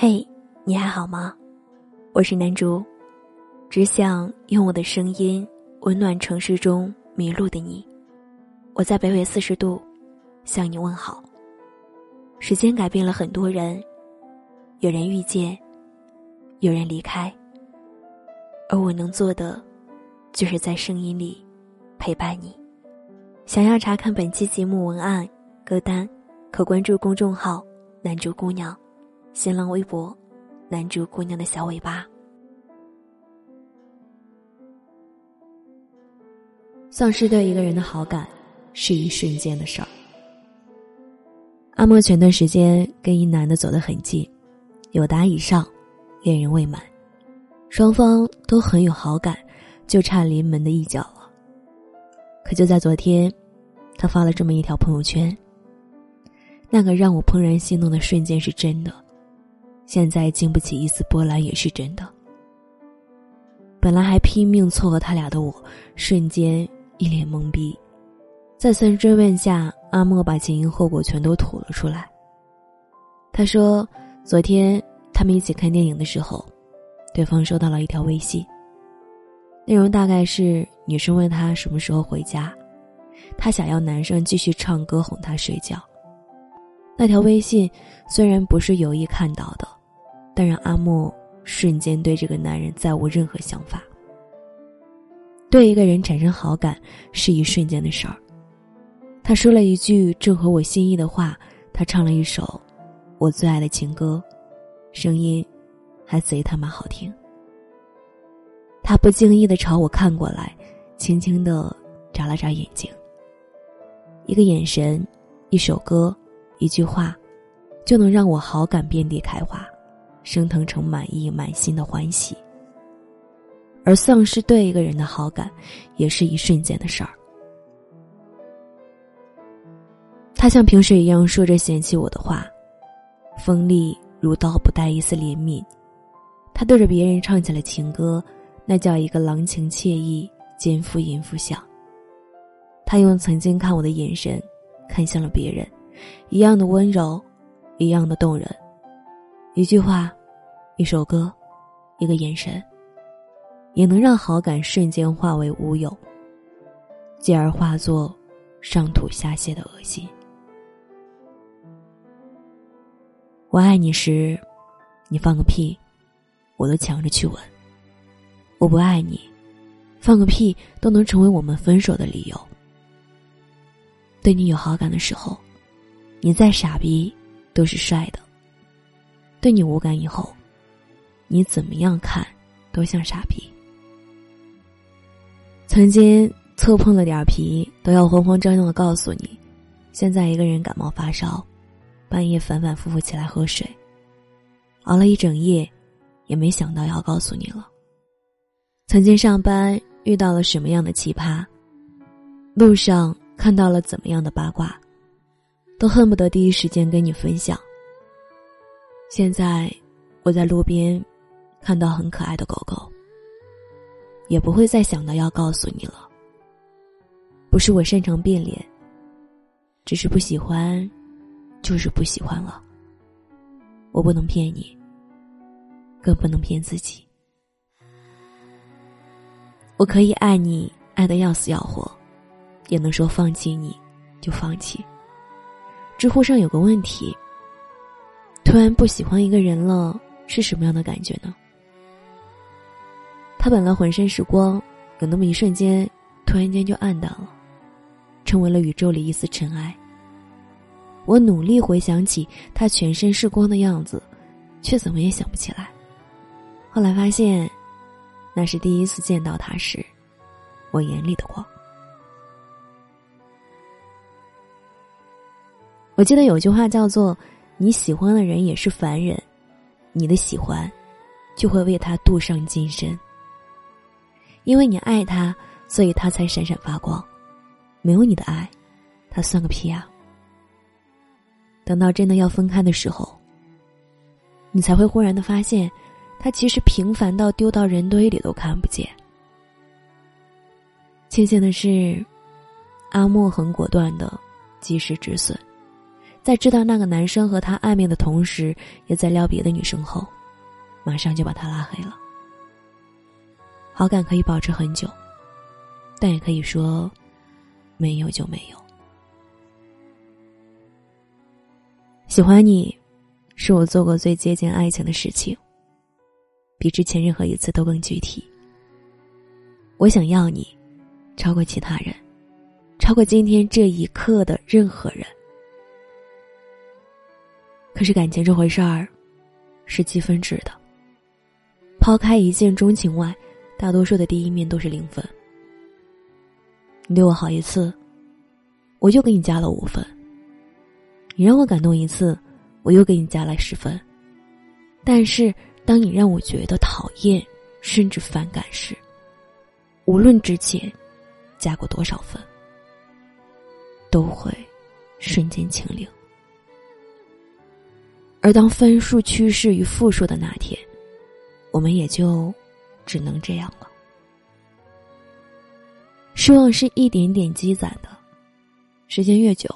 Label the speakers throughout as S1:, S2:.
S1: 嘿，你还好吗？我是南竹，只想用我的声音温暖城市中迷路的你。我在北纬四十度向你问好。时间改变了很多人，有人遇见，有人离开，而我能做的，就是在声音里陪伴你。想要查看本期节目文案、歌单，可关注公众号“南竹姑娘”。新浪微博，男主姑娘的小尾巴。
S2: 丧失对一个人的好感，是一瞬间的事儿。阿莫前段时间跟一男的走得很近，有达以上，恋人未满，双方都很有好感，就差临门的一脚了。可就在昨天，他发了这么一条朋友圈。那个让我怦然心动的瞬间是真的。现在经不起一丝波澜也是真的。本来还拼命撮合他俩的我，瞬间一脸懵逼。再三追问下，阿莫把前因后果全都吐了出来。他说，昨天他们一起看电影的时候，对方收到了一条微信。内容大概是女生问他什么时候回家，他想要男生继续唱歌哄她睡觉。那条微信虽然不是有意看到的。但让阿莫瞬间对这个男人再无任何想法。对一个人产生好感是一瞬间的事儿。他说了一句正合我心意的话，他唱了一首我最爱的情歌，声音还贼他妈好听。他不经意的朝我看过来，轻轻的眨了眨眼睛。一个眼神，一首歌，一句话，就能让我好感遍地开花。升腾成满意满心的欢喜，而丧失对一个人的好感，也是一瞬间的事儿。他像平时一样说着嫌弃我的话，锋利如刀，不带一丝怜悯。他对着别人唱起了情歌，那叫一个郎情妾意，奸夫淫妇相。他用曾经看我的眼神，看向了别人，一样的温柔，一样的动人。一句话。一首歌，一个眼神，也能让好感瞬间化为乌有，继而化作上吐下泻的恶心。我爱你时，你放个屁，我都抢着去吻；我不爱你，放个屁都能成为我们分手的理由。对你有好感的时候，你再傻逼都是帅的；对你无感以后。你怎么样看，都像傻逼。曾经侧碰了点皮，都要慌慌张张的告诉你。现在一个人感冒发烧，半夜反反复复起来喝水，熬了一整夜，也没想到要告诉你了。曾经上班遇到了什么样的奇葩，路上看到了怎么样的八卦，都恨不得第一时间跟你分享。现在我在路边。看到很可爱的狗狗，也不会再想到要告诉你了。不是我擅长变脸，只是不喜欢，就是不喜欢了。我不能骗你，更不能骗自己。我可以爱你爱的要死要活，也能说放弃你就放弃。知乎上有个问题：突然不喜欢一个人了，是什么样的感觉呢？他本来浑身是光，有那么一瞬间，突然间就暗淡了，成为了宇宙里一丝尘埃。我努力回想起他全身是光的样子，却怎么也想不起来。后来发现，那是第一次见到他时，我眼里的光。我记得有句话叫做：“你喜欢的人也是凡人，你的喜欢，就会为他镀上金身。”因为你爱他，所以他才闪闪发光。没有你的爱，他算个屁啊！等到真的要分开的时候，你才会忽然的发现，他其实平凡到丢到人堆里都看不见。庆幸的是，阿莫很果断的及时止损，在知道那个男生和他暧昧的同时，也在撩别的女生后，马上就把他拉黑了。好感可以保持很久，但也可以说，没有就没有。喜欢你，是我做过最接近爱情的事情，比之前任何一次都更具体。我想要你，超过其他人，超过今天这一刻的任何人。可是感情这回事儿，是积分制的。抛开一见钟情外，大多数的第一面都是零分。你对我好一次，我就给你加了五分。你让我感动一次，我又给你加了十分。但是当你让我觉得讨厌，甚至反感时，无论之前加过多少分，都会瞬间清零。而当分数趋势于负数的那天，我们也就只能这样了。失望是一点点积攒的，时间越久，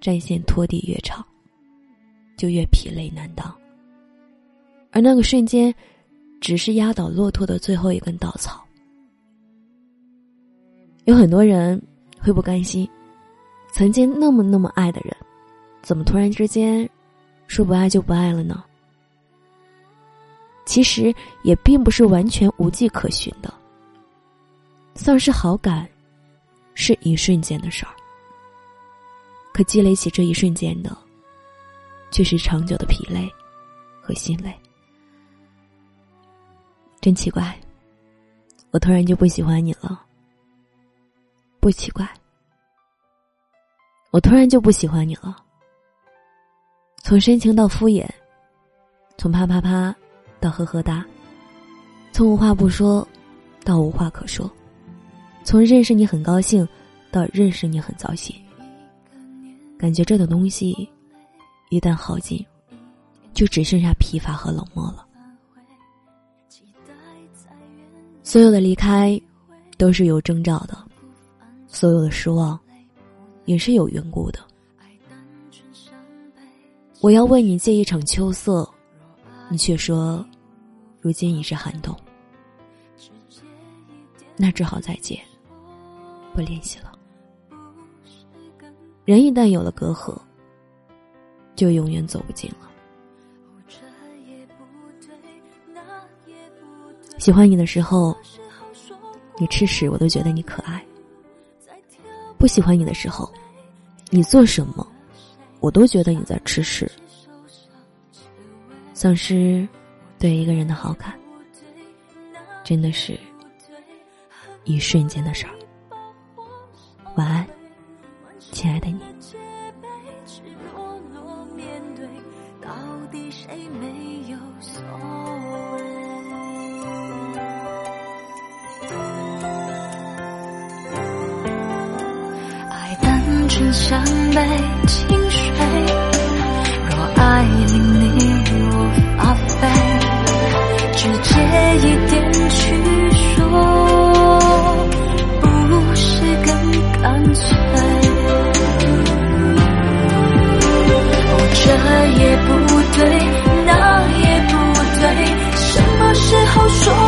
S2: 战线拖地越长，就越疲累难当。而那个瞬间，只是压倒骆驼的最后一根稻草。有很多人会不甘心，曾经那么那么爱的人，怎么突然之间说不爱就不爱了呢？其实也并不是完全无迹可寻的。丧失好感是一瞬间的事儿，可积累起这一瞬间的，却是长久的疲累和心累。真奇怪，我突然就不喜欢你了。不奇怪，我突然就不喜欢你了。从深情到敷衍，从啪啪啪到呵呵哒，从无话不说到无话可说，从认识你很高兴到认识你很糟心。感觉这种东西一旦耗尽，就只剩下疲乏和冷漠了。所有的离开都是有征兆的。所有的失望，也是有缘故的。我要为你借一场秋色，你却说，如今已是寒冬。那只好再见，不联系了。人一旦有了隔阂，就永远走不近了。喜欢你的时候，你吃屎我都觉得你可爱。不喜欢你的时候，你做什么，我都觉得你在吃屎。丧失对一个人的好感，真的是一瞬间的事儿。晚安，亲爱的你。
S3: 像杯清水。一点去说不是更干脆这也不对那也不对什么时候说